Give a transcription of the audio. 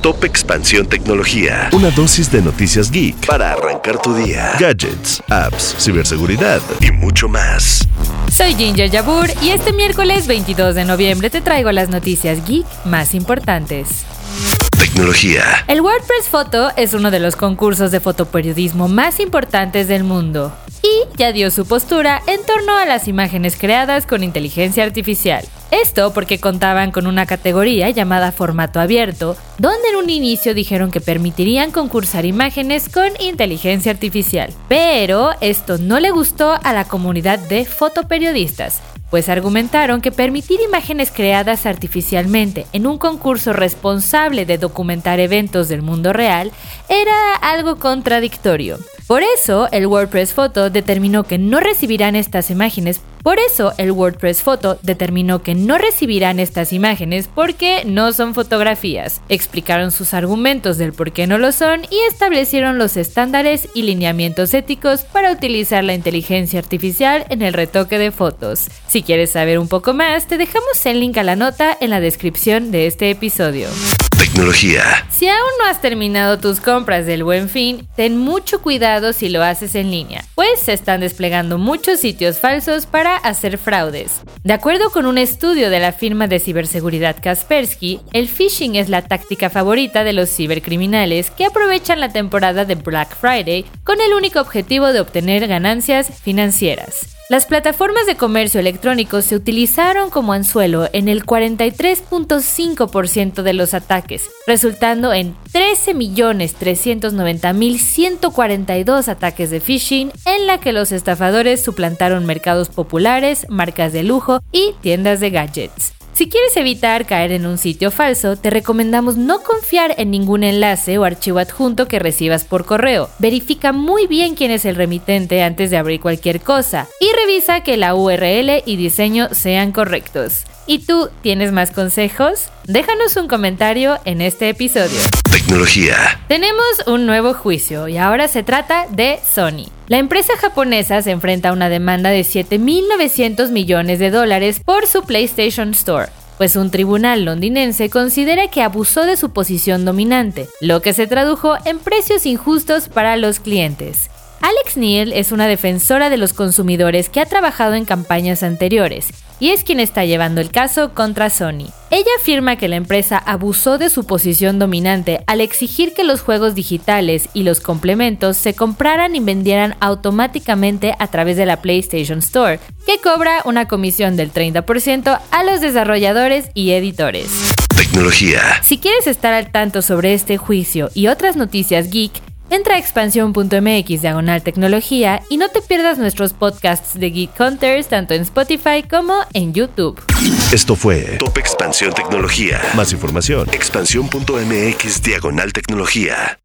Top Expansión Tecnología. Una dosis de noticias geek para arrancar tu día. Gadgets, apps, ciberseguridad y mucho más. Soy Ginger Yabur y este miércoles 22 de noviembre te traigo las noticias geek más importantes. Tecnología. El WordPress Photo es uno de los concursos de fotoperiodismo más importantes del mundo y ya dio su postura en torno a las imágenes creadas con inteligencia artificial. Esto porque contaban con una categoría llamada formato abierto, donde en un inicio dijeron que permitirían concursar imágenes con inteligencia artificial. Pero esto no le gustó a la comunidad de fotoperiodistas, pues argumentaron que permitir imágenes creadas artificialmente en un concurso responsable de documentar eventos del mundo real era algo contradictorio. Por eso, el WordPress Photo determinó que no recibirán estas imágenes. Por eso, el WordPress Photo determinó que no recibirán estas imágenes porque no son fotografías. Explicaron sus argumentos del por qué no lo son y establecieron los estándares y lineamientos éticos para utilizar la inteligencia artificial en el retoque de fotos. Si quieres saber un poco más, te dejamos el link a la nota en la descripción de este episodio. Tecnología. Si aún no has terminado tus compras del buen fin, ten mucho cuidado si lo haces en línea, pues se están desplegando muchos sitios falsos para hacer fraudes. De acuerdo con un estudio de la firma de ciberseguridad Kaspersky, el phishing es la táctica favorita de los cibercriminales que aprovechan la temporada de Black Friday con el único objetivo de obtener ganancias financieras. Las plataformas de comercio electrónico se utilizaron como anzuelo en el 43.5% de los ataques, resultando en 13.390.142 ataques de phishing en la que los estafadores suplantaron mercados populares, marcas de lujo y tiendas de gadgets. Si quieres evitar caer en un sitio falso, te recomendamos no confiar en ningún enlace o archivo adjunto que recibas por correo. Verifica muy bien quién es el remitente antes de abrir cualquier cosa revisa que la URL y diseño sean correctos. ¿Y tú tienes más consejos? Déjanos un comentario en este episodio. Tecnología. Tenemos un nuevo juicio y ahora se trata de Sony. La empresa japonesa se enfrenta a una demanda de 7.900 millones de dólares por su PlayStation Store pues un tribunal londinense considera que abusó de su posición dominante, lo que se tradujo en precios injustos para los clientes. Alex Neal es una defensora de los consumidores que ha trabajado en campañas anteriores y es quien está llevando el caso contra Sony. Ella afirma que la empresa abusó de su posición dominante al exigir que los juegos digitales y los complementos se compraran y vendieran automáticamente a través de la PlayStation Store, que cobra una comisión del 30% a los desarrolladores y editores. Tecnología. Si quieres estar al tanto sobre este juicio y otras noticias geek, Entra a expansión.mx diagonal tecnología y no te pierdas nuestros podcasts de Geek Hunters tanto en Spotify como en YouTube. Esto fue Top Expansión Tecnología. Más información, expansión.mx diagonal tecnología.